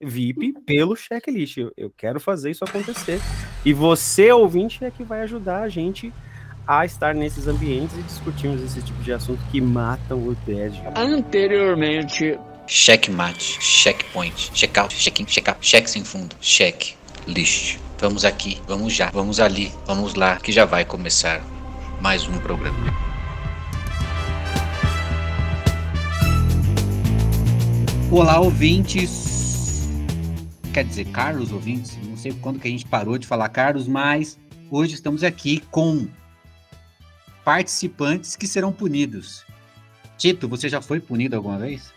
VIP pelo checklist. Eu, eu quero fazer isso acontecer. E você, ouvinte, é que vai ajudar a gente a estar nesses ambientes e discutirmos esse tipo de assunto que matam o TED. Anteriormente. Checkmate, checkpoint, checkout, check-in, check-out, check sem fundo, check, list. Vamos aqui, vamos já, vamos ali, vamos lá, que já vai começar mais um programa. Olá, ouvintes. Quer dizer, caros ouvintes, não sei quando que a gente parou de falar caros, mas hoje estamos aqui com participantes que serão punidos. Tito, você já foi punido alguma vez?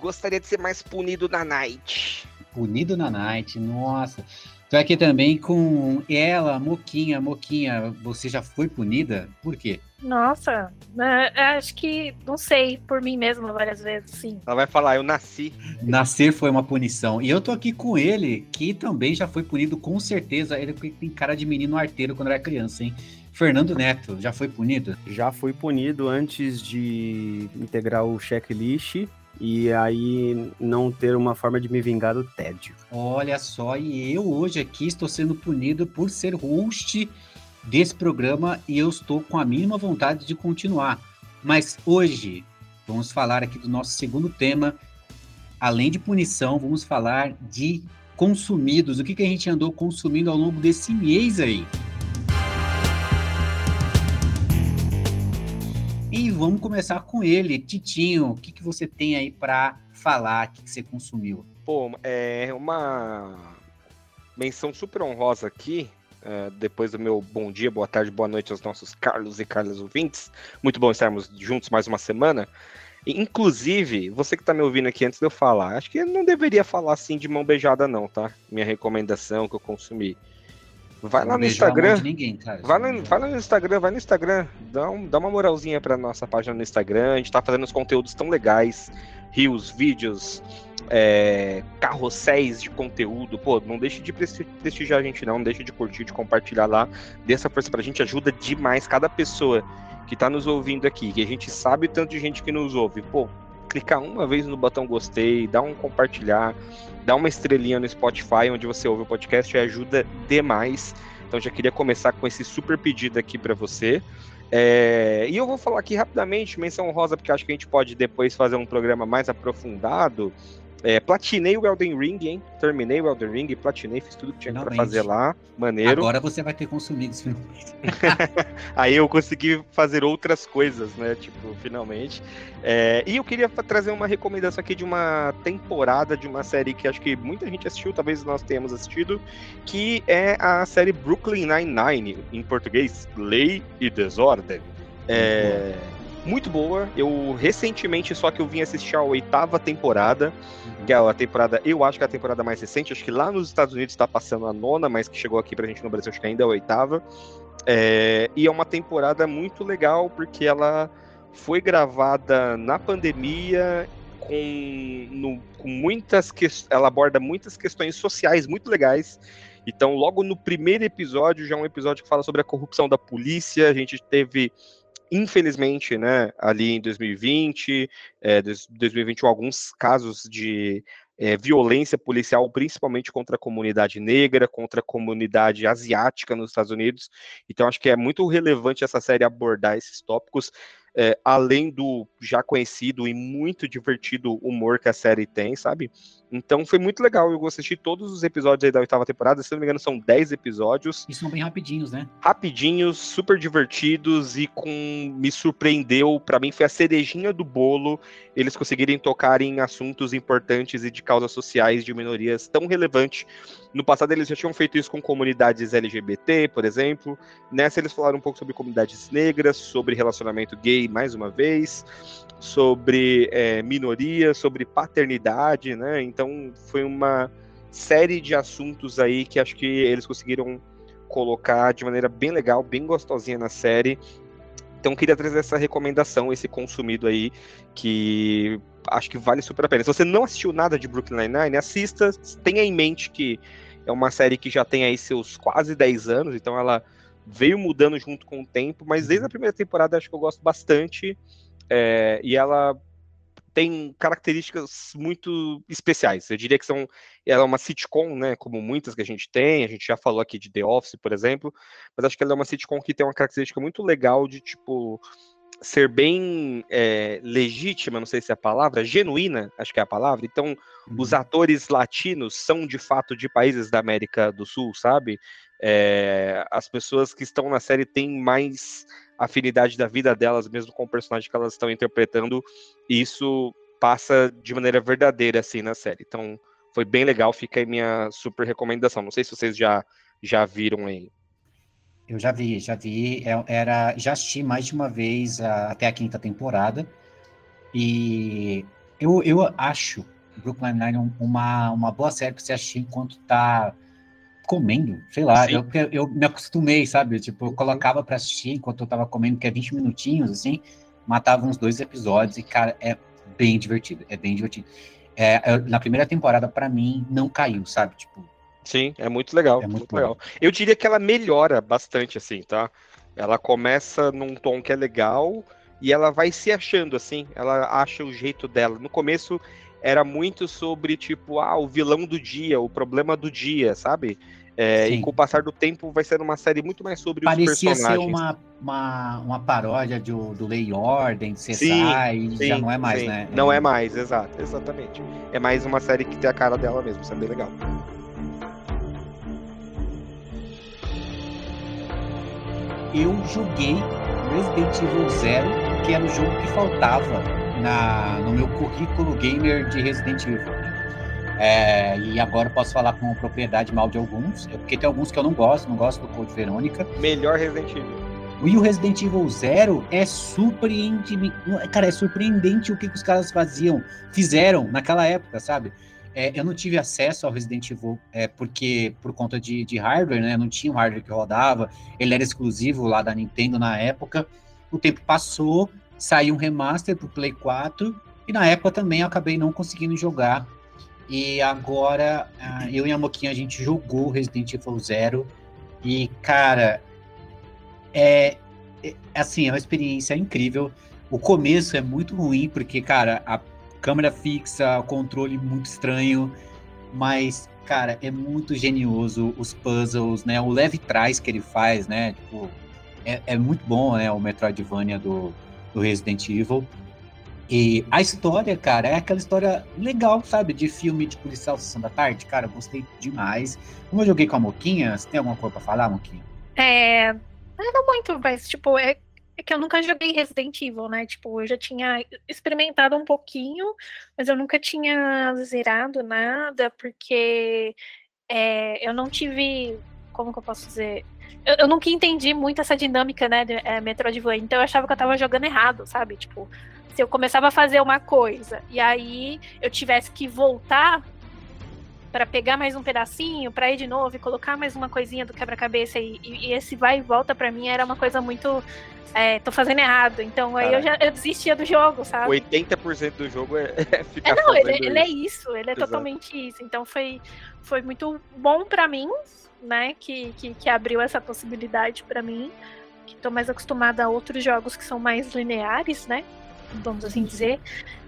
Gostaria de ser mais punido na night. Punido na night, nossa. Estou aqui também com ela, Moquinha. Moquinha, você já foi punida? Por quê? Nossa, é, acho que, não sei, por mim mesma várias vezes, sim. Ela vai falar, eu nasci. Nascer foi uma punição. E eu tô aqui com ele, que também já foi punido, com certeza. Ele tem cara de menino arteiro quando era criança, hein? Fernando Neto, já foi punido? Já fui punido antes de integrar o checklist e aí não ter uma forma de me vingar do tédio. Olha só, e eu hoje aqui estou sendo punido por ser host desse programa e eu estou com a mínima vontade de continuar. Mas hoje vamos falar aqui do nosso segundo tema. Além de punição, vamos falar de consumidos. O que, que a gente andou consumindo ao longo desse mês aí? Vamos começar com ele, Titinho. O que, que você tem aí para falar? O que, que você consumiu? Pô, é uma menção super honrosa aqui. Uh, depois do meu bom dia, boa tarde, boa noite aos nossos Carlos e Carlos ouvintes. Muito bom estarmos juntos mais uma semana. Inclusive, você que está me ouvindo aqui antes de eu falar, acho que não deveria falar assim de mão beijada, não, tá? Minha recomendação que eu consumi. Vai lá no Instagram. Ninguém, vai, lá, vai lá no Instagram, vai no Instagram. Dá, um, dá uma moralzinha pra nossa página no Instagram. A gente tá fazendo uns conteúdos tão legais. Rios, vídeos, é, carrosséis de conteúdo. Pô, não deixe de prestigiar a gente, não. Não deixe de curtir, de compartilhar lá. Dê essa força pra gente, ajuda demais cada pessoa que tá nos ouvindo aqui. Que a gente sabe tanto de gente que nos ouve. Pô, clicar uma vez no botão gostei, dá um compartilhar, dá uma estrelinha no Spotify onde você ouve o podcast, ajuda demais. Então já queria começar com esse super pedido aqui para você. É, e eu vou falar aqui rapidamente, menção rosa, porque acho que a gente pode depois fazer um programa mais aprofundado é, platinei o Elden Ring, hein? Terminei o Elden Ring, platinei, fiz tudo que tinha para fazer lá. Maneiro. Agora você vai ter consumido Aí eu consegui fazer outras coisas, né? Tipo, finalmente. É, e eu queria trazer uma recomendação aqui de uma temporada de uma série que acho que muita gente assistiu, talvez nós tenhamos assistido, que é a série Brooklyn Nine-Nine, em português, Lei e Desordem. É. Uhum muito boa. Eu recentemente só que eu vim assistir a oitava temporada. Que é a temporada, eu acho que é a temporada mais recente, acho que lá nos Estados Unidos está passando a nona, mas que chegou aqui pra gente no Brasil, acho que ainda é a oitava. É, e é uma temporada muito legal porque ela foi gravada na pandemia com, no, com muitas questões, ela aborda muitas questões sociais muito legais. Então, logo no primeiro episódio, já é um episódio que fala sobre a corrupção da polícia, a gente teve infelizmente, né, ali em 2020, é, 2021, alguns casos de é, violência policial, principalmente contra a comunidade negra, contra a comunidade asiática nos Estados Unidos. Então, acho que é muito relevante essa série abordar esses tópicos, é, além do já conhecido e muito divertido humor que a série tem, sabe? Então foi muito legal. Eu assisti todos os episódios aí da oitava temporada. Se não me engano, são 10 episódios. E são bem rapidinhos, né? Rapidinhos, super divertidos e com. Me surpreendeu. para mim foi a cerejinha do bolo. Eles conseguirem tocar em assuntos importantes e de causas sociais de minorias tão relevantes. No passado eles já tinham feito isso com comunidades LGBT, por exemplo. Nessa eles falaram um pouco sobre comunidades negras, sobre relacionamento gay, mais uma vez sobre é, minorias, sobre paternidade, né? Então foi uma série de assuntos aí que acho que eles conseguiram colocar de maneira bem legal, bem gostosinha na série. Então queria trazer essa recomendação, esse consumido aí, que acho que vale super a pena. Se você não assistiu nada de Brooklyn Nine-Nine, assista, tenha em mente que é uma série que já tem aí seus quase 10 anos, então ela veio mudando junto com o tempo, mas desde a primeira temporada acho que eu gosto bastante. É, e ela tem características muito especiais. Eu diria que são, ela é uma sitcom, né, como muitas que a gente tem, a gente já falou aqui de The Office, por exemplo, mas acho que ela é uma sitcom que tem uma característica muito legal de, tipo, ser bem é, legítima, não sei se é a palavra, genuína, acho que é a palavra. Então, uhum. os atores latinos são de fato de países da América do Sul, sabe? É, as pessoas que estão na série têm mais afinidade da vida delas, mesmo com o personagem que elas estão interpretando, e isso passa de maneira verdadeira assim na série. Então, foi bem legal, fica aí minha super recomendação. Não sei se vocês já já viram aí. Eu já vi, já vi. É, era, já assisti mais de uma vez a, até a quinta temporada. E eu, eu acho Brooklyn Nine uma, uma boa série para você assistir enquanto tá comendo, sei lá. Eu, eu me acostumei, sabe? Tipo, eu colocava para assistir enquanto eu tava comendo, que é 20 minutinhos, assim, matava uns dois episódios e, cara, é bem divertido. É bem divertido. É, na primeira temporada, para mim, não caiu, sabe? Tipo, Sim, é muito legal. É muito, muito legal. Eu diria que ela melhora bastante, assim, tá? Ela começa num tom que é legal e ela vai se achando, assim. Ela acha o jeito dela. No começo era muito sobre, tipo, ah, o vilão do dia, o problema do dia, sabe? É, e com o passar do tempo vai ser uma série muito mais sobre Parecia os personagens. Parecia ser uma, uma, uma paródia do, do Lei e Ordem, CSI, sim, e sim, já não é mais, sim. né? Não é mais, exato, exatamente. É mais uma série que tem a cara dela mesmo, isso é bem legal. eu joguei Resident Evil Zero, que era o jogo que faltava na, no meu currículo gamer de Resident Evil. É, e agora posso falar com propriedade mal de alguns, é porque tem alguns que eu não gosto, não gosto do Code Verônica. Melhor Resident Evil. E o Resident Evil Zero é surpreendente. Cara, é surpreendente o que, que os caras faziam, fizeram naquela época, sabe? É, eu não tive acesso ao Resident Evil é, porque por conta de, de, hardware, né? Não tinha um hardware que rodava. Ele era exclusivo lá da Nintendo na época. O tempo passou, saiu um remaster pro Play 4 e na época também eu acabei não conseguindo jogar. E agora ah, eu e a Moquinha a gente jogou Resident Evil Zero e cara, é, é assim é uma experiência incrível. O começo é muito ruim porque cara a câmera fixa, controle muito estranho, mas, cara, é muito genioso os puzzles, né? O leve trás que ele faz, né? Tipo, é, é muito bom, né? O Metroidvania do, do Resident Evil. E a história, cara, é aquela história legal, sabe? De filme de policial Sessão da Tarde. Cara, gostei demais. Como eu joguei com a Moquinha, você tem alguma coisa pra falar, Moquinha? É. Não muito, mas, tipo, é é que eu nunca joguei Resident Evil, né? Tipo, eu já tinha experimentado um pouquinho, mas eu nunca tinha zerado nada, porque é, eu não tive. Como que eu posso dizer? Eu, eu nunca entendi muito essa dinâmica, né, de é, Metroidvania. Então eu achava que eu tava jogando errado, sabe? Tipo, se eu começava a fazer uma coisa e aí eu tivesse que voltar para pegar mais um pedacinho, para ir de novo e colocar mais uma coisinha do quebra-cabeça e, e, esse vai e volta para mim era uma coisa muito é, tô fazendo errado. Então aí eu já eu desistia do jogo, sabe? 80% do jogo é, é ficar é, não, ele, ele, é isso, ele é Exato. totalmente isso. Então foi, foi muito bom para mim, né? Que, que, que abriu essa possibilidade para mim. Que tô mais acostumada a outros jogos que são mais lineares, né? Vamos assim dizer.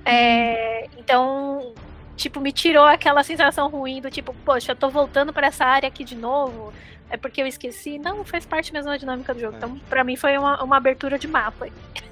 É, então, tipo, me tirou aquela sensação ruim do tipo, poxa, eu tô voltando para essa área aqui de novo, é porque eu esqueci. Não, faz parte mesmo da dinâmica do jogo. É. Então, pra mim, foi uma, uma abertura de mapa.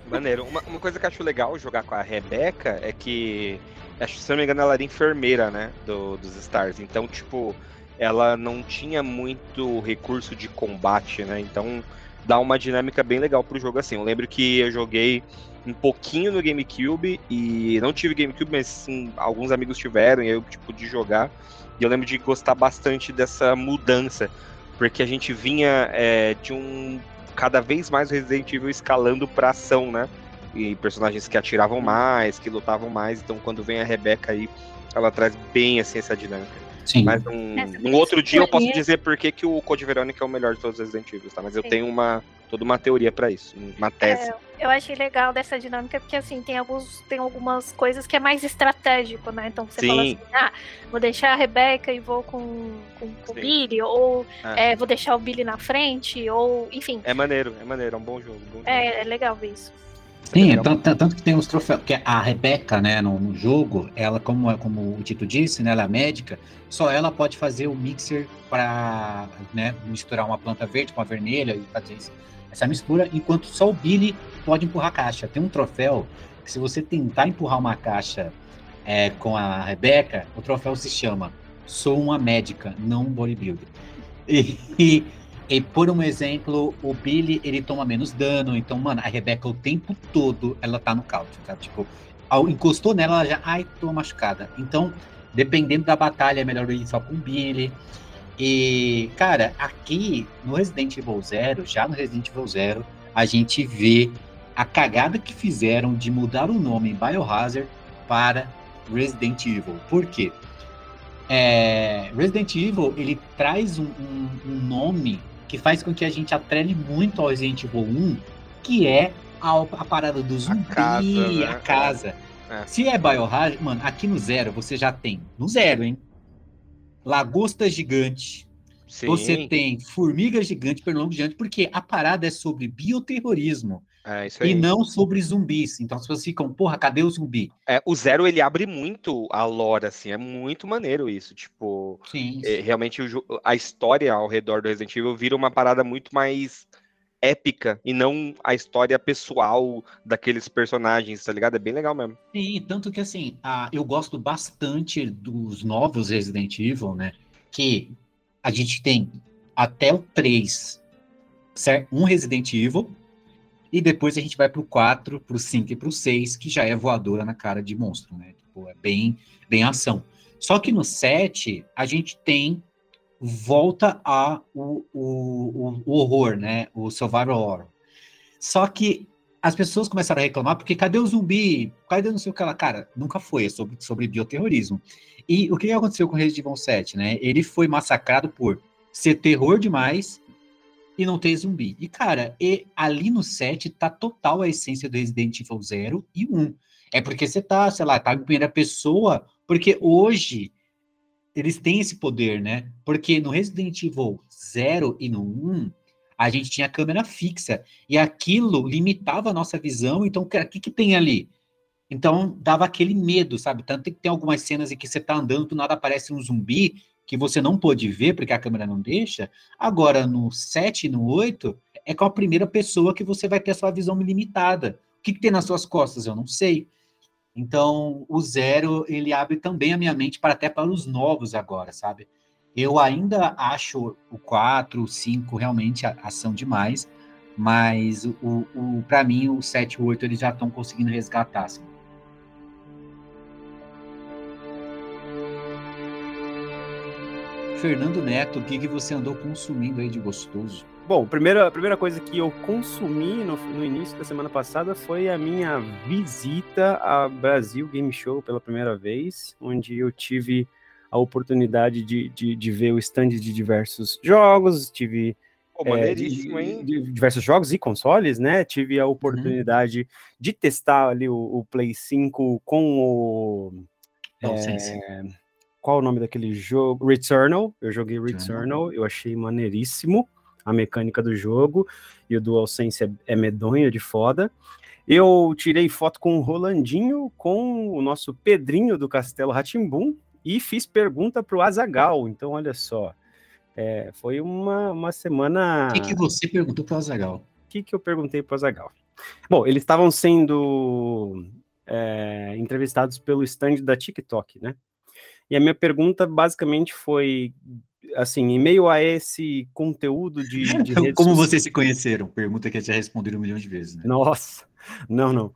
Maneiro. Uma, uma coisa que eu acho legal jogar com a Rebeca é que, acho, se eu não me engano, ela era enfermeira, né, do, dos Stars. Então, tipo, ela não tinha muito recurso de combate, né? Então, dá uma dinâmica bem legal pro jogo assim. Eu lembro que eu joguei um pouquinho no GameCube e não tive GameCube, mas sim, alguns amigos tiveram e eu tipo de jogar. E eu lembro de gostar bastante dessa mudança, porque a gente vinha é, de um cada vez mais Resident Evil escalando pra ação, né? E personagens que atiravam mais, que lutavam mais. Então, quando vem a Rebeca aí, ela traz bem assim essa dinâmica. Sim. Mas um, um outro dia eu posso dizer por que, que o Code Verônica é o melhor de todos os Resident Evil, tá? Mas eu Sim. tenho uma toda uma teoria para isso, uma tese. É, eu achei legal dessa dinâmica porque assim tem alguns tem algumas coisas que é mais estratégico, né? Então você Sim. fala assim, ah, vou deixar a Rebeca e vou com, com, com o Billy, ou é. É, vou deixar o Billy na frente, ou enfim. É maneiro, é maneiro, é um bom jogo. Bom jogo. É, é legal ver isso. Sim, é tanto, tanto, que tem os troféus, que a Rebeca, né, no, no, jogo, ela, como, é, como o Tito disse, né, ela é médica, só ela pode fazer o mixer para né, misturar uma planta verde com a vermelha e fazer isso, essa mistura, enquanto só o Billy pode empurrar a caixa. Tem um troféu que se você tentar empurrar uma caixa é, com a Rebeca, o troféu se chama Sou uma médica, não um bodybuilder. E, e e por um exemplo, o Billy, ele toma menos dano. Então, mano, a Rebecca o tempo todo, ela tá no couch, sabe? Tipo, ao, encostou nela, ela já, ai, tô machucada. Então, dependendo da batalha, é melhor ir só com o Billy. E, cara, aqui no Resident Evil Zero, já no Resident Evil Zero, a gente vê a cagada que fizeram de mudar o nome Biohazard para Resident Evil. Por quê? É, Resident Evil, ele traz um, um, um nome que faz com que a gente atrele muito ao Resident Evil 1, que é a, a parada do zumbi, a casa. Né? A casa. É. Se é Biohazard, mano, aqui no Zero você já tem, no Zero, hein? Lagosta gigante. Sim. Você tem formiga gigante, pernilongo gigante, porque a parada é sobre bioterrorismo. É, e não sobre zumbis. Então as pessoas ficam, porra, cadê o zumbi? É, o Zero ele abre muito a lore, assim, é muito maneiro isso. Tipo, Sim. É, realmente a história ao redor do Resident Evil vira uma parada muito mais épica e não a história pessoal daqueles personagens, tá ligado? É bem legal mesmo. Sim, tanto que assim, a, eu gosto bastante dos novos Resident Evil, né? Que a gente tem até o 3, certo? Um Resident Evil e depois a gente vai pro 4, pro 5 e pro 6, que já é voadora na cara de monstro, né? Tipo, é bem, bem ação. Só que no 7, a gente tem volta a o, o, o horror, né? O survival horror. Só que as pessoas começaram a reclamar porque cadê o zumbi? Cadê não sei o que lá? Cara, nunca foi, é sobre, sobre bioterrorismo. E o que aconteceu com o Resident Evil 7, né? Ele foi massacrado por ser terror demais e não ter zumbi. E, cara, e ali no 7 tá total a essência do Resident Evil 0 e 1. É porque você tá, sei lá, tá em primeira pessoa, porque hoje eles têm esse poder, né? Porque no Resident Evil 0 e no 1, a gente tinha câmera fixa, e aquilo limitava a nossa visão, então o que, que tem ali? Então dava aquele medo, sabe? Tanto que tem algumas cenas em que você tá andando, do nada aparece um zumbi, que você não pôde ver porque a câmera não deixa, agora no 7 e no 8 é com a primeira pessoa que você vai ter a sua visão limitada. O que, que tem nas suas costas? Eu não sei. Então, o zero, ele abre também a minha mente para até para os novos agora, sabe? Eu ainda acho o 4, o 5 realmente ação demais, mas o, o para mim o 7 e o 8 eles já estão conseguindo resgatar, assim. Fernando Neto, o que, que você andou consumindo aí de gostoso? Bom, a primeira, a primeira coisa que eu consumi no, no, início da semana passada foi a minha visita à Brasil Game Show pela primeira vez, onde eu tive a oportunidade de, de, de ver o stand de diversos jogos, tive Pô, é, de, hein? De diversos jogos e consoles, né? Tive a oportunidade uhum. de testar ali o, o, Play 5 com o. É, qual o nome daquele jogo? Returnal. Eu joguei Returnal, eu achei maneiríssimo a mecânica do jogo e o DualSense é, é medonho de foda. Eu tirei foto com o Rolandinho, com o nosso Pedrinho do Castelo Ratimbum e fiz pergunta para o Azagal. Então, olha só, é, foi uma, uma semana. O que, que você perguntou para o Azagal? O que, que eu perguntei para o Azagal? Bom, eles estavam sendo é, entrevistados pelo stand da TikTok, né? E a minha pergunta basicamente foi assim, em meio a esse conteúdo de, de Como vocês se conheceram? Pergunta que eu já respondi um milhão de vezes, né? Nossa, não, não.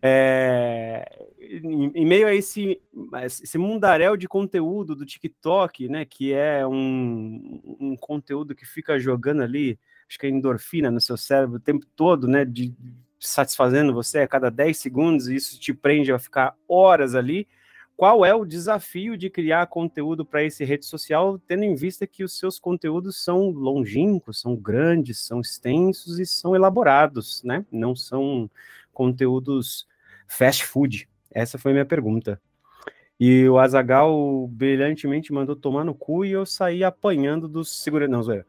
É, em, em, meio a esse, esse mundaréu de conteúdo do TikTok, né, que é um, um conteúdo que fica jogando ali, acho que é endorfina no seu cérebro o tempo todo, né, de satisfazendo você a cada 10 segundos, e isso te prende a ficar horas ali qual é o desafio de criar conteúdo para esse rede social, tendo em vista que os seus conteúdos são longínquos, são grandes, são extensos e são elaborados, né? Não são conteúdos fast food. Essa foi minha pergunta. E o Azagal brilhantemente mandou tomar no cu e eu saí apanhando dos seguranças. Não.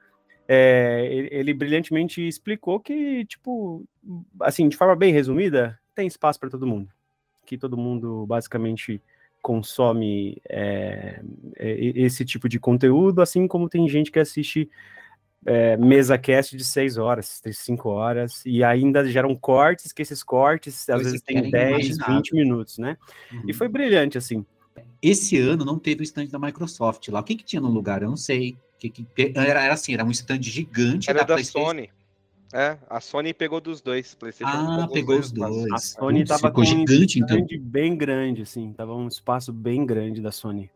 É, ele, brilhantemente explicou que, tipo, assim, de forma bem resumida, tem espaço para todo mundo. Que todo mundo basicamente consome é, esse tipo de conteúdo, assim como tem gente que assiste é, mesa cast de 6 horas, 5 horas, e ainda geram cortes, que esses cortes às vezes tem 10, 20 minutos, né? Uhum. E foi brilhante, assim. Esse ano não teve o stand da Microsoft lá. O que, que tinha no lugar? Eu não sei. Que, que, era, era assim, era um stand gigante era da, da Sony. É, a Sony pegou dos dois. PlayStation ah, pegou os dois. dois. A Sony Putz, tava com gigante, um então. bem grande, assim. Tava um espaço bem grande da Sony.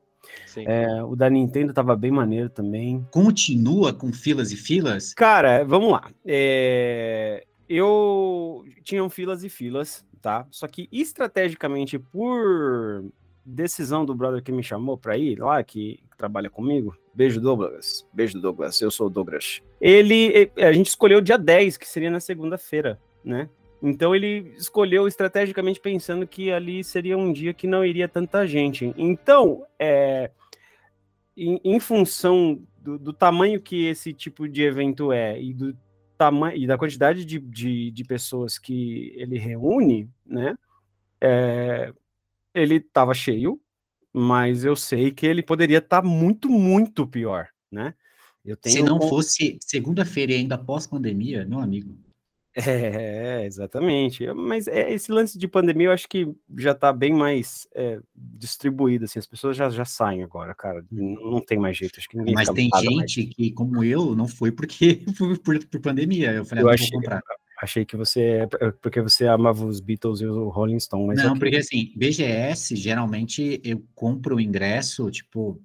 É, o da Nintendo tava bem maneiro também. Continua com filas e filas? Cara, vamos lá. É, eu tinham filas e filas, tá? Só que estrategicamente, por decisão do brother que me chamou para ir lá, que trabalha comigo, beijo Douglas, beijo Douglas, eu sou o Douglas. Ele, a gente escolheu o dia 10, que seria na segunda-feira, né? Então ele escolheu estrategicamente pensando que ali seria um dia que não iria tanta gente. Então, é, em, em função do, do, tamanho que esse tipo de evento é e do tamanho e da quantidade de, de, de pessoas que ele reúne, né? É, ele estava cheio, mas eu sei que ele poderia estar tá muito, muito pior, né? Se não um... fosse segunda-feira e ainda pós-pandemia, meu amigo. É, exatamente. Mas é, esse lance de pandemia eu acho que já está bem mais é, distribuído, assim, as pessoas já, já saem agora, cara. Não tem mais jeito. Acho que ninguém Mas tem gente mais. que, como eu, não foi porque foi por, por pandemia. Eu falei, eu ah, achei, vou comprar. Achei que você é porque você amava os Beatles e o Rolling Stone. Mas não, okay. porque assim, BGS, geralmente eu compro o ingresso, tipo,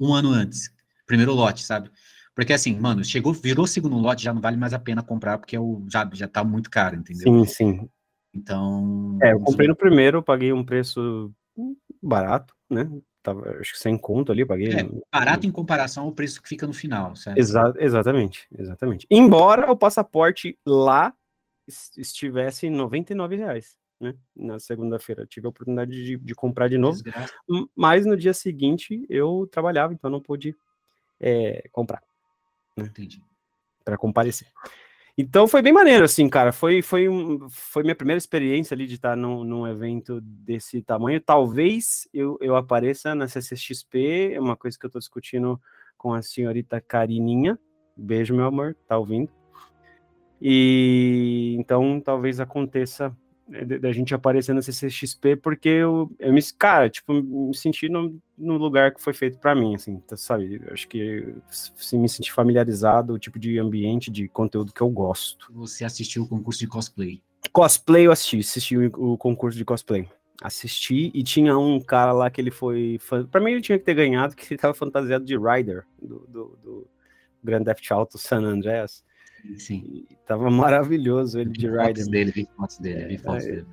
um ano antes. Primeiro lote, sabe? Porque assim, mano, chegou, virou segundo lote, já não vale mais a pena comprar, porque é o, já, já tá muito caro, entendeu? Sim, sim. Então. É, eu comprei no primeiro, paguei um preço barato, né? Tava, acho que sem conto ali, paguei. É, barato em comparação ao preço que fica no final, certo? Exa exatamente, exatamente. Embora o passaporte lá estivesse em 99 reais. Né? Na segunda-feira tive a oportunidade de, de comprar de novo, Desgraça. mas no dia seguinte eu trabalhava, então não pude é, comprar né? Entendi. Para comparecer. Então foi bem maneiro, assim, cara. Foi, foi, um, foi minha primeira experiência ali de estar num, num evento desse tamanho. Talvez eu, eu apareça na CCXP, é uma coisa que eu estou discutindo com a senhorita Carininha. Beijo, meu amor, tá ouvindo? E então talvez aconteça da gente aparecer na CCXP, porque eu, eu me, cara, tipo, me senti no, no lugar que foi feito para mim, assim, tá, sabe? Acho que se me senti familiarizado, o tipo de ambiente, de conteúdo que eu gosto. Você assistiu o concurso de cosplay? Cosplay eu assisti, assisti o, o concurso de cosplay. Assisti e tinha um cara lá que ele foi. Para mim, ele tinha que ter ganhado, que ele tava fantasiado de Rider, do, do, do Grand Theft Auto San Andreas. Sim. E tava maravilhoso ele de Rider. dele, vi fotos dele, vi fotos é, dele.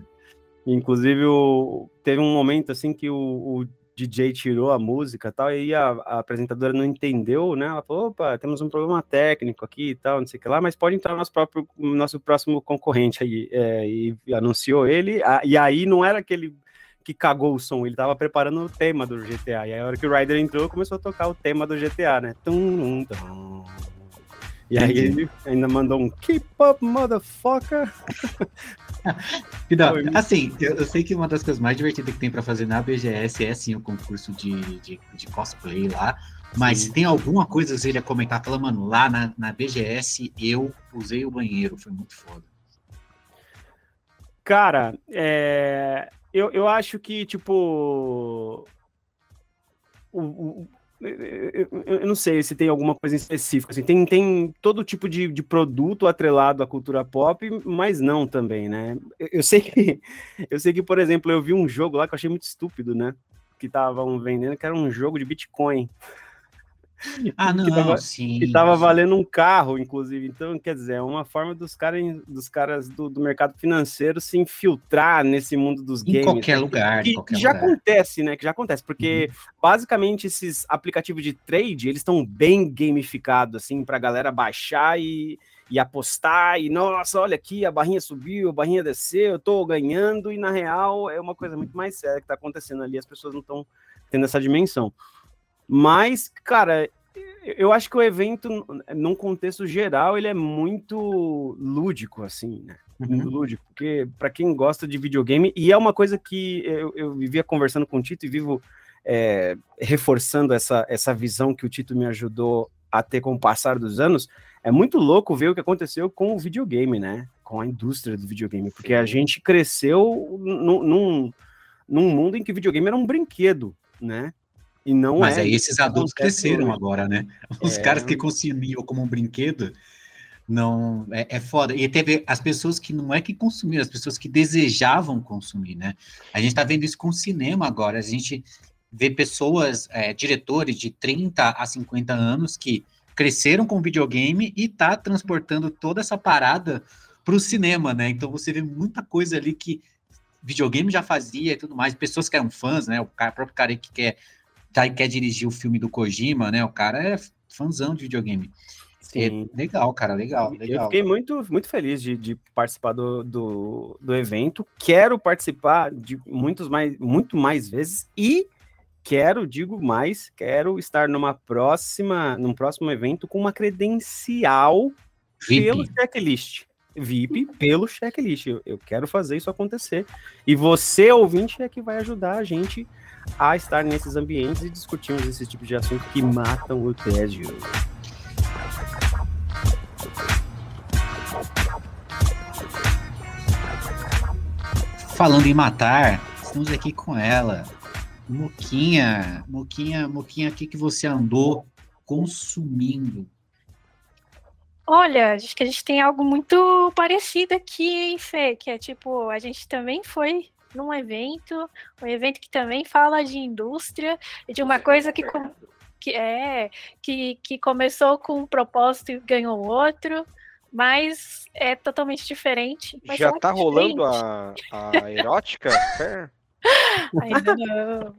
Inclusive, o, teve um momento assim que o, o DJ tirou a música tal, e a, a, apresentadora não entendeu, né? Ela falou: opa, temos um problema técnico aqui e tal, não sei o que lá, mas pode entrar nosso próprio, nosso próximo concorrente aí. É, e anunciou ele, a, e aí não era aquele que cagou o som, ele tava preparando o tema do GTA. E aí, a hora que o Ryder entrou, começou a tocar o tema do GTA, né? Tum, tum, tum. E aí ele ainda mandou um keep up, motherfucker. Não, assim, eu, eu, sei que uma das coisas mais divertidas que tem para fazer na BGS é sim o concurso de, de, de cosplay lá. Mas sim. tem alguma coisa que você ia comentar, fala, mano, lá na, na BGS eu usei o banheiro, foi muito foda. Cara, é, eu, eu acho que, tipo. O, o, eu não sei se tem alguma coisa específica. Assim, tem, tem todo tipo de, de produto atrelado à cultura pop, mas não também, né? Eu sei que, eu sei que, por exemplo, eu vi um jogo lá que eu achei muito estúpido, né? Que estavam vendendo, que era um jogo de Bitcoin. Ah, não, que tava, sim. Que tava valendo um carro, inclusive. Então, quer dizer, é uma forma dos, cara, dos caras do, do mercado financeiro se infiltrar nesse mundo dos em games. Qualquer né? lugar, que, qualquer já lugar. acontece, né? Que já acontece, porque uhum. basicamente esses aplicativos de trade, eles estão bem gamificados, assim, pra galera baixar e, e apostar, e nossa, olha aqui, a barrinha subiu, a barrinha desceu, eu tô ganhando, e na real é uma coisa muito mais séria que tá acontecendo ali, as pessoas não estão tendo essa dimensão. Mas, cara, eu acho que o evento, num contexto geral, ele é muito lúdico, assim, né? Uhum. Lúdico, porque para quem gosta de videogame, e é uma coisa que eu, eu vivia conversando com o Tito e vivo é, reforçando essa, essa visão que o Tito me ajudou a ter com o passar dos anos, é muito louco ver o que aconteceu com o videogame, né? Com a indústria do videogame, porque a gente cresceu num, num mundo em que videogame era um brinquedo, né? E não Mas é aí esses adultos cresceram hoje. agora, né? Os é... caras que consumiam como um brinquedo, não é, é, foda. E teve as pessoas que não é que consumiram, as pessoas que desejavam consumir, né? A gente tá vendo isso com o cinema agora. A gente vê pessoas, é, diretores de 30 a 50 anos que cresceram com videogame e tá transportando toda essa parada para o cinema, né? Então você vê muita coisa ali que videogame já fazia e tudo mais, pessoas que eram fãs, né? O, cara, o próprio cara que quer, quer dirigir o filme do Kojima, né? O cara é fãzão de videogame. É Sim. É legal, cara, legal, legal. Eu fiquei muito, muito feliz de, de participar do, do, do, evento. Quero participar de muitos mais, muito mais vezes e quero, digo mais, quero estar numa próxima, num próximo evento com uma credencial VIP. pelo checklist. VIP pelo checklist. Eu, eu quero fazer isso acontecer. E você, ouvinte, é que vai ajudar a gente a estar nesses ambientes e discutirmos esse tipo de assunto que matam o tédio. Falando em matar, estamos aqui com ela, Moquinha. Moquinha, Moquinha, o que, que você andou consumindo? Olha, acho que a gente tem algo muito parecido aqui, hein, Fê? Que é tipo, a gente também foi num evento, um evento que também fala de indústria, de uma coisa que, que é que, que começou com um propósito e ganhou outro, mas é totalmente diferente. Já tá rolando a, a erótica? Ainda não.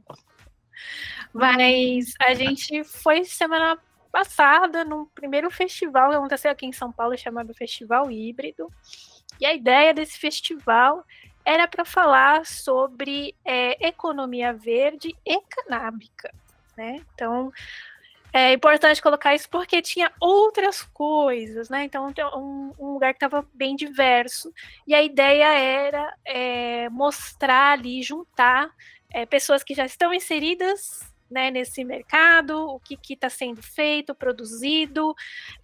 Mas a gente foi semana passada num primeiro festival que aconteceu aqui em São Paulo chamado Festival Híbrido. E a ideia desse festival era para falar sobre é, economia verde e canábica. Né? Então, é importante colocar isso porque tinha outras coisas, né? Então, um, um lugar que estava bem diverso. E a ideia era é, mostrar ali, juntar é, pessoas que já estão inseridas né, nesse mercado, o que está sendo feito, produzido,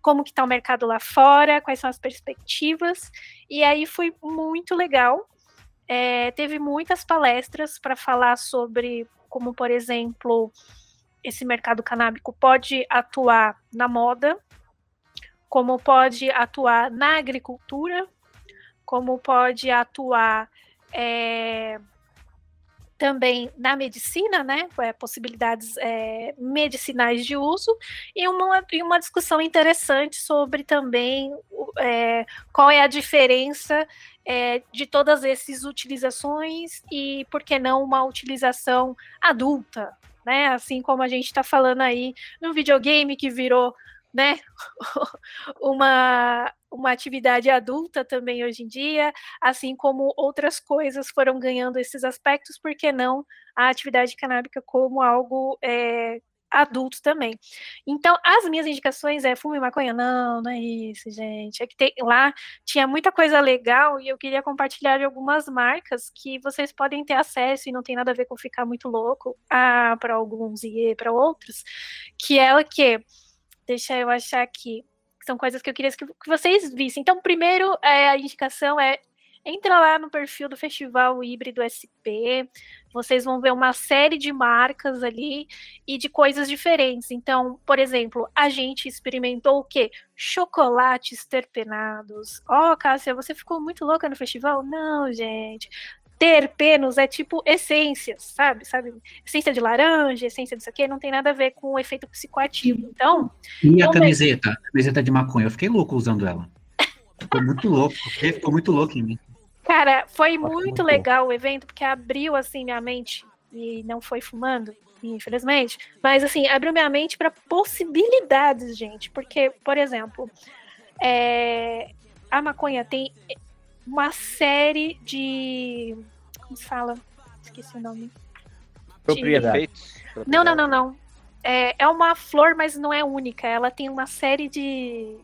como que está o mercado lá fora, quais são as perspectivas. E aí foi muito legal. É, teve muitas palestras para falar sobre como, por exemplo, esse mercado canábico pode atuar na moda, como pode atuar na agricultura, como pode atuar é, também na medicina, né, é, possibilidades é, medicinais de uso, e uma, e uma discussão interessante sobre também é, qual é a diferença é, de todas essas utilizações e, por que não, uma utilização adulta, né, assim como a gente está falando aí no videogame que virou né, uma, uma atividade adulta também hoje em dia, assim como outras coisas foram ganhando esses aspectos, por que não a atividade canábica como algo é, adulto também. Então, as minhas indicações é fume maconha? Não, não é isso, gente. É que tem, lá tinha muita coisa legal e eu queria compartilhar algumas marcas que vocês podem ter acesso e não tem nada a ver com ficar muito louco ah, para alguns e para outros, que é o que Deixa eu achar aqui. São coisas que eu queria que, vocês vissem. Então, primeiro, é, a indicação é entra lá no perfil do Festival Híbrido SP, vocês vão ver uma série de marcas ali e de coisas diferentes. Então, por exemplo, a gente experimentou o quê? Chocolates terpenados. Ó, oh, Cássia, você ficou muito louca no festival? Não, gente terpenos é tipo essências, sabe? Sabe? Essência de laranja, essência disso aqui, não tem nada a ver com o efeito psicoativo. Então. E a camiseta? A camiseta de maconha, eu fiquei louco usando ela. Ficou muito louco, ficou muito louco em mim. Cara, foi muito, muito legal o evento, porque abriu assim minha mente e não foi fumando, infelizmente. Mas assim, abriu minha mente para possibilidades, gente. Porque, por exemplo, é, a maconha tem uma série de. Como se fala? Esqueci o nome. Propriedade. De... Não, não, não, não. é, é uma flor, mas não é única. Ela tem uma série de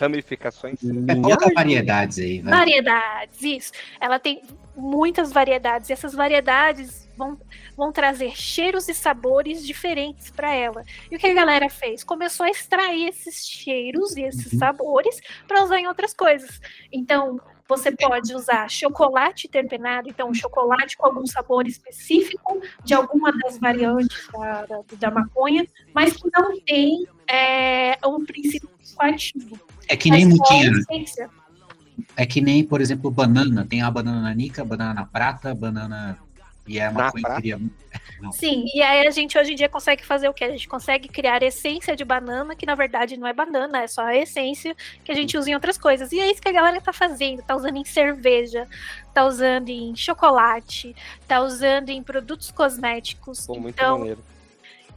Ramificações. É, coloca variedades aí, vai. variedades, isso. Ela tem muitas variedades. E essas variedades vão, vão trazer cheiros e sabores diferentes para ela. E o que a galera fez? Começou a extrair esses cheiros e esses Uhum. sabores para usar em outras coisas. Então, você pode usar chocolate temperado, então chocolate com algum sabor específico de alguma das variantes da, da, da maconha, mas que não tem é, um princípio ativo. É que nem a essência. É que nem, por exemplo, banana. Tem a banana nanica, banana na prata, banana. E é prata? que queria. Sim, e aí a gente hoje em dia consegue fazer o quê? A gente consegue criar essência de banana, que na verdade não é banana, é só a essência que a gente usa em outras coisas. E é isso que a galera tá fazendo, tá usando em cerveja, tá usando em chocolate, tá usando em produtos cosméticos. Pô, muito então, maneiro.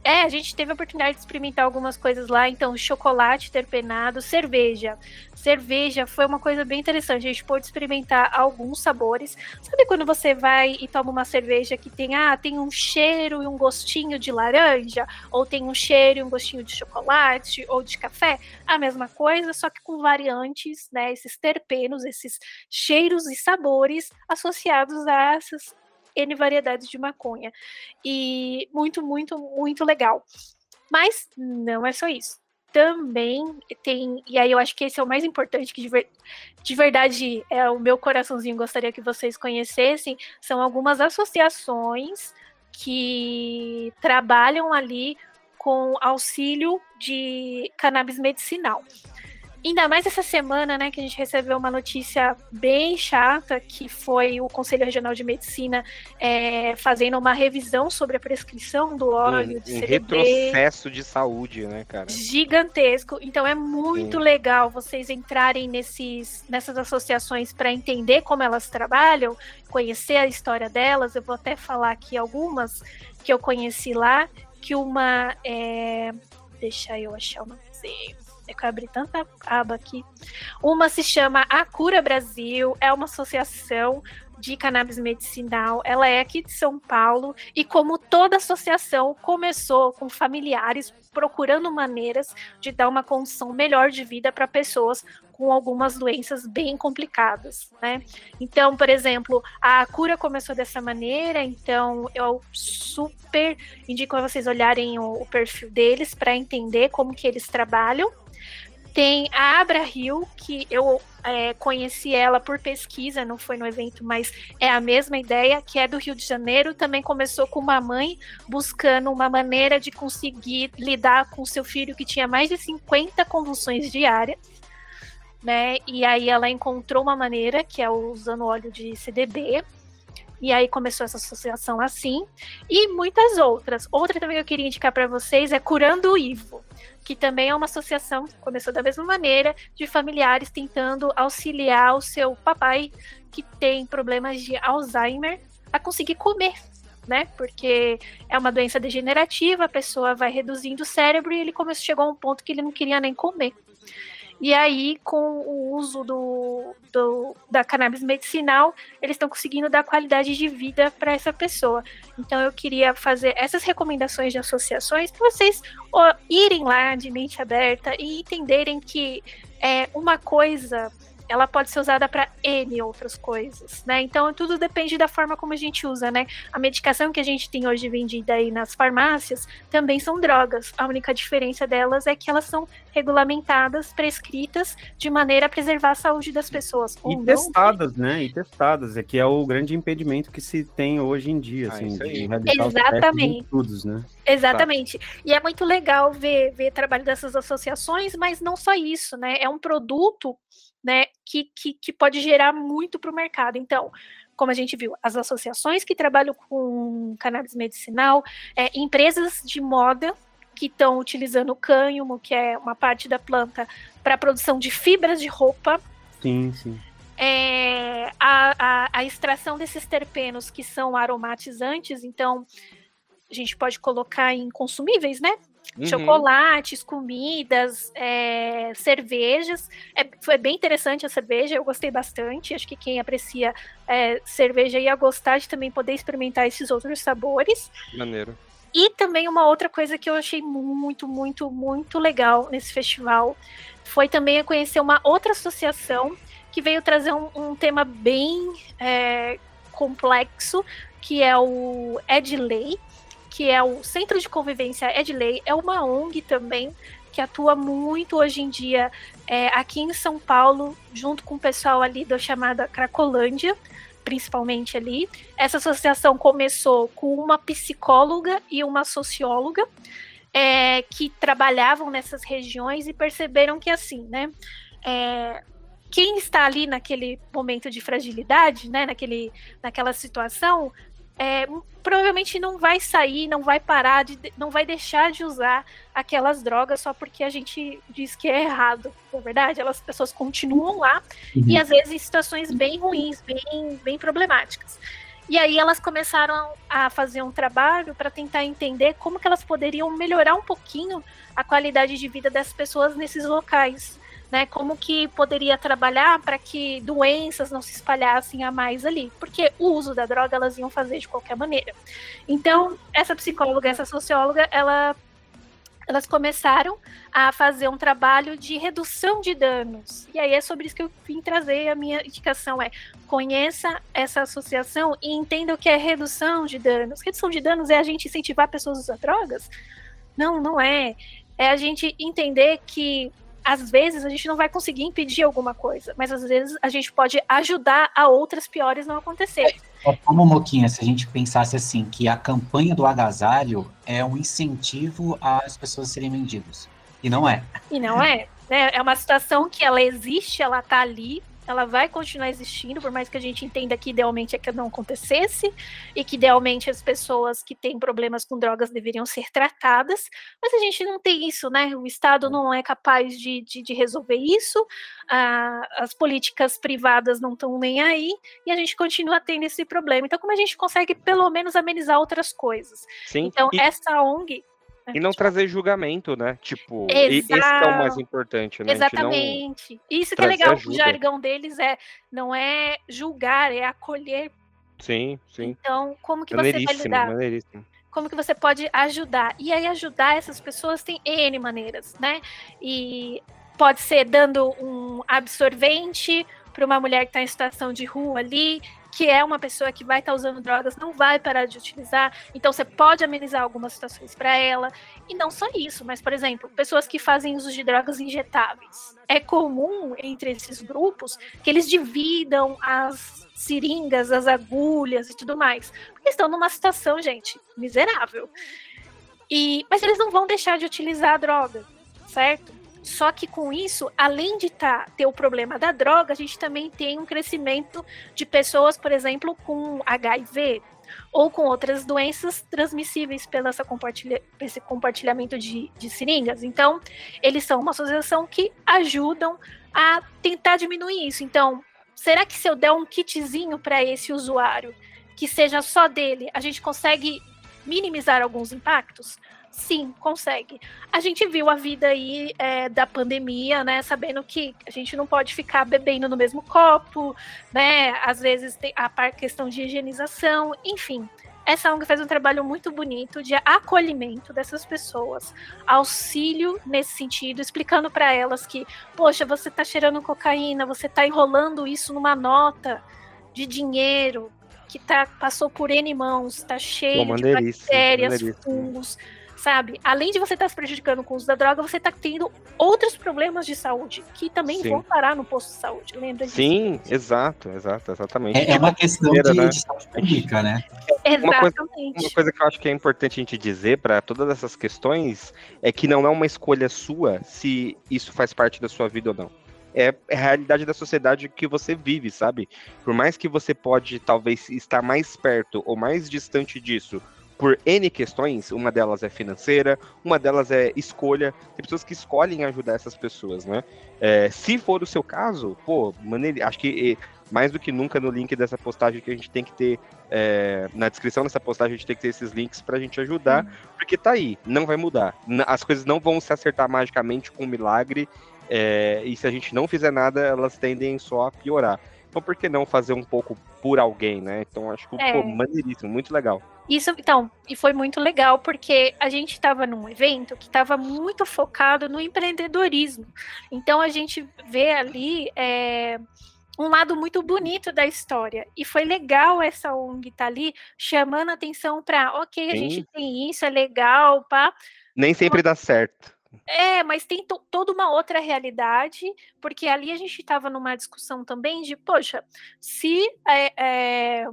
É, a gente teve a oportunidade de experimentar algumas coisas lá, então chocolate terpenado, cerveja. Cerveja foi uma coisa bem interessante, a gente pôde experimentar alguns sabores. Sabe quando você vai e toma uma cerveja que tem, ah, tem um cheiro e um gostinho de laranja, ou tem um cheiro e um gostinho de chocolate ou de café? A mesma coisa, só que com variantes, né, esses terpenos, esses cheiros e sabores associados a essas N variedades de maconha. E muito, muito, muito legal. Mas não é só isso. Também tem, e aí eu acho que esse é o mais importante, que de, ver- de verdade é o meu coraçãozinho gostaria que vocês conhecessem, são algumas associações que trabalham ali com auxílio de cannabis medicinal. Ainda mais essa semana, né, que a gente recebeu uma notícia bem chata, que foi o Conselho Regional de Medicina é, fazendo uma revisão sobre a prescrição do óleo Um, de um CBD retrocesso de saúde, né, cara? gigantesco. Então é muito Sim. legal vocês entrarem nesses, nessas associações para entender como elas trabalham, conhecer a história delas. Eu vou até falar aqui algumas que eu conheci lá, que uma é... deixa eu achar o nomezinho. É que eu abri tanta aba aqui. Uma se chama A Cura Brasil, é uma associação de cannabis medicinal. Ela é aqui de São Paulo e como toda associação começou com familiares procurando maneiras de dar uma condição melhor de vida para pessoas com algumas doenças bem complicadas, né? Então, por exemplo, a cura começou dessa maneira, então eu super indico a vocês olharem o, o perfil deles para entender como que eles trabalham. Tem a Abra Hill, que eu é, conheci ela por pesquisa, não foi no evento, mas é a mesma ideia, que é do Rio de Janeiro. Também começou com uma mãe buscando uma maneira de conseguir lidar com seu filho que tinha mais de 50 convulsões diárias. Né? E aí ela encontrou uma maneira, que é usando óleo de CDB. E aí começou essa associação assim. E muitas outras. Outra também que eu queria indicar para vocês é Curando o Ivo que também é uma associação começou da mesma maneira, de familiares tentando auxiliar o seu papai que tem problemas de Alzheimer a conseguir comer, né? Porque é uma doença degenerativa, a pessoa vai reduzindo o cérebro e ele começou, chegou a um ponto que ele não queria nem comer. E aí, com o uso do, do da cannabis medicinal, eles estão conseguindo dar qualidade de vida para essa pessoa. Então, eu queria fazer essas recomendações de associações para vocês irem lá de mente aberta e entenderem que é, uma coisa ela pode ser usada para N outras coisas, né? Então tudo depende da forma como a gente usa, né? A medicação que a gente tem hoje vendida aí nas farmácias também são drogas. A única diferença delas é que elas são regulamentadas, prescritas de maneira a preservar a saúde das pessoas. E não. testadas, né? E testadas, é que é o grande impedimento que se tem hoje em dia, Ah, assim, de Exatamente. estudos, né? Exatamente. E é muito legal ver, ver trabalho dessas associações, mas não só isso, né? É um produto né, que, que, que pode gerar muito para o mercado. Então, como a gente viu, as associações que trabalham com cannabis medicinal, é, empresas de moda que estão utilizando o cânhamo, que é uma parte da planta, para a produção de fibras de roupa, Sim, sim. é, a, a, a extração desses terpenos que são aromatizantes, então a gente pode colocar em consumíveis, né? Uhum. Chocolates, comidas, é, cervejas. É, foi bem interessante a cerveja, eu gostei bastante. Acho que quem aprecia é, cerveja ia gostar de também poder experimentar esses outros sabores. Maneiro. E também uma outra coisa que eu achei muito, muito, muito legal nesse festival foi também conhecer uma outra associação que veio trazer um, um tema bem é, complexo, que é o Edley, que é o Centro de Convivência Edley, é uma ONG também que atua muito hoje em dia é, aqui em São Paulo, junto com o pessoal ali da chamada Cracolândia, principalmente ali. Essa associação começou com uma psicóloga e uma socióloga é, que trabalhavam nessas regiões e perceberam que assim, né? É, quem está ali naquele momento de fragilidade, né, naquele, naquela situação, é, provavelmente não vai sair, não vai parar, de, não vai deixar de usar aquelas drogas só porque a gente diz que é errado. Na verdade, elas, as pessoas continuam lá uhum. e às vezes em situações bem ruins, bem, bem problemáticas. E aí elas começaram a fazer um trabalho para tentar entender como que elas poderiam melhorar um pouquinho a qualidade de vida das pessoas nesses locais né? Como que poderia trabalhar para que doenças não se espalhassem a mais ali, porque o uso da droga elas iam fazer de qualquer maneira. Então, essa psicóloga, essa socióloga, ela elas começaram a fazer um trabalho de redução de danos. E aí é sobre isso que eu vim trazer a minha indicação é conheça essa associação e entenda o que é redução de danos. Redução de danos é a gente incentivar pessoas a usar drogas? Não, não é. É a gente entender que às vezes a gente não vai conseguir impedir alguma coisa, mas às vezes a gente pode ajudar a outras piores não acontecerem. Como, Moquinha, se a gente pensasse assim, que a campanha do agasalho é um incentivo às pessoas serem mendigos. E não é. E não é. Né? É uma situação que ela existe, ela tá ali, ela vai continuar existindo, por mais que a gente entenda que idealmente é que não acontecesse, e que idealmente as pessoas que têm problemas com drogas deveriam ser tratadas, mas a gente não tem isso, né? O Estado não é capaz de, de, de resolver isso, ah, as políticas privadas não estão nem aí, e a gente continua tendo esse problema. Então, como a gente consegue pelo menos amenizar outras coisas? Sim, então, e... essa ONG e não trazer julgamento, né? Tipo, Exato. esse é o mais importante, né? Exatamente. Isso que é legal, ajuda. o jargão deles é não é julgar, é acolher. Sim, sim. Então, como que você vai lidar? Como que você pode ajudar? E aí ajudar essas pessoas tem N maneiras, né? E pode ser dando um absorvente para uma mulher que está em situação de rua ali, que é uma pessoa que vai estar tá usando drogas, não vai parar de utilizar, então você pode amenizar algumas situações para ela. E não só isso, mas, por exemplo, pessoas que fazem uso de drogas injetáveis. É comum entre esses grupos que eles dividam as seringas, as agulhas e tudo mais. Porque estão numa situação, gente, miserável. E, mas eles não vão deixar de utilizar a droga, certo? Só que com isso, além de tá, ter o problema da droga, a gente também tem um crescimento de pessoas, por exemplo, com HIV ou com outras doenças transmissíveis pelo compartilha, esse compartilhamento de, de seringas. Então, eles são uma associação que ajudam a tentar diminuir isso. Então, será que se eu der um kitzinho para esse usuário, que seja só dele, a gente consegue minimizar alguns impactos? Sim, consegue. A gente viu a vida aí é, da pandemia, né? Sabendo que a gente não pode ficar bebendo no mesmo copo, né? Às vezes tem a questão de higienização, enfim. Essa ONG faz um trabalho muito bonito de acolhimento dessas pessoas, auxílio nesse sentido, explicando para elas que, poxa, você está cheirando cocaína, você está enrolando isso numa nota de dinheiro que tá, passou por N mãos, está cheio Pô, de bactérias, fungos sabe? Além de você estar tá se prejudicando com o uso da droga, você está tendo outros problemas de saúde que também Sim. vão parar no posto de saúde, lembra disso? Sim, exato, exato, exatamente. É, é uma questão de, né? de saúde pública, né? Exatamente. Uma coisa, uma coisa que eu acho que é importante a gente dizer para todas essas questões é que não é uma escolha sua se isso faz parte da sua vida ou não é, a realidade da sociedade que você vive, sabe? Por mais que você pode talvez estar mais perto ou mais distante disso por N questões, uma delas é financeira, uma delas é escolha. Tem pessoas que escolhem ajudar essas pessoas, né? É, se for o seu caso, pô, maneiro, acho que mais do que nunca no link dessa postagem que a gente tem que ter, é, na descrição dessa postagem a gente tem que ter esses links pra gente ajudar, uhum. porque tá aí, não vai mudar. As coisas não vão se acertar magicamente com um milagre, é, e se a gente não fizer nada, elas tendem só a piorar. Então por que não fazer um pouco por alguém, né? Então acho que É. pô, maneiríssimo, muito legal. Isso, então, e foi muito legal porque a gente estava num evento que estava muito focado no empreendedorismo. Então a gente vê ali é, um lado muito bonito da história. E foi legal essa ONG estar ali chamando atenção para, ok, a Sim. gente tem isso, é legal, pá. Nem sempre dá certo. É, mas tem to- toda uma outra realidade, porque ali a gente estava numa discussão também de, poxa, se é, é,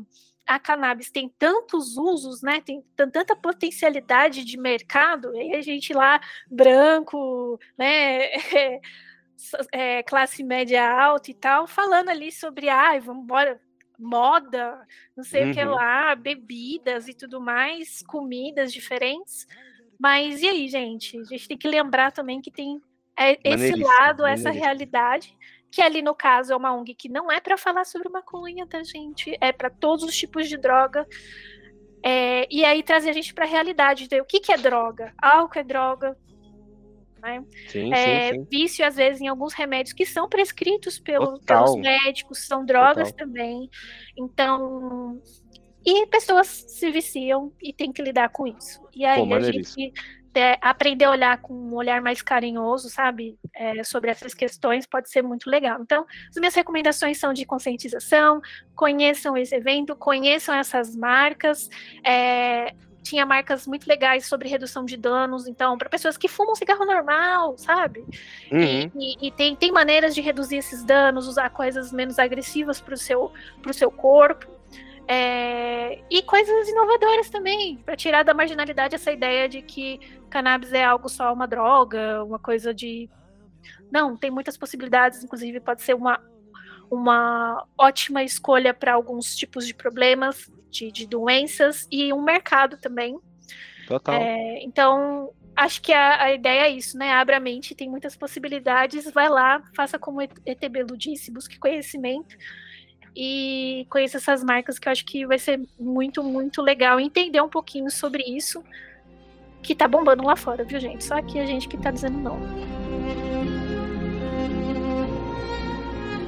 a cannabis tem tantos usos, né, tem tan- tanta potencialidade de mercado, e aí a gente lá, branco, né, é, classe média alta e tal, falando ali sobre, ai, vamos embora, moda, não sei o que Uhum. lá, bebidas e tudo mais, comidas diferentes. Mas e aí, gente? A gente tem que lembrar também que tem é, esse lado, essa realidade, que ali no caso é uma ONG que não é para falar sobre maconha, tá, gente? É para todos os tipos de droga. É, e aí trazer a gente para a realidade, ver o que, que é droga? Álcool é droga, né? Sim, É, sim, sim. vício, às vezes, em alguns remédios que são prescritos pelo- pelos médicos, são drogas Total. também. Então. E pessoas se viciam e tem que lidar com isso. E aí a maneiríssimo. gente é, aprender a olhar com um olhar mais carinhoso, sabe, é, sobre essas questões pode ser muito legal. Então, as minhas recomendações são de conscientização, conheçam esse evento, conheçam essas marcas. é, tinha marcas muito legais sobre redução de danos, então, para pessoas que fumam cigarro normal, sabe? Uhum. E, e- e tem, tem maneiras de reduzir esses danos, usar coisas menos agressivas para o seu, pro seu corpo. É, e coisas inovadoras também, para tirar da marginalidade essa ideia de que cannabis é algo só uma droga, uma coisa de. Não, tem muitas possibilidades, inclusive pode ser uma, uma ótima escolha para alguns tipos de problemas, de, de doenças, e um mercado também. Total. É, então, acho que a, a ideia é isso, né? Abra a mente, tem muitas possibilidades, vai lá, faça como o ET Belu disse, busque conhecimento e conheça essas marcas que eu acho que vai ser muito, muito legal entender um pouquinho sobre isso que tá bombando lá fora, viu, gente? Só aqui a gente que tá dizendo não.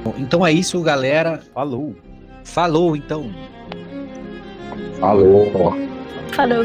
Bom, Então é isso, galera. Falou. Falou, então. Falou. Falou!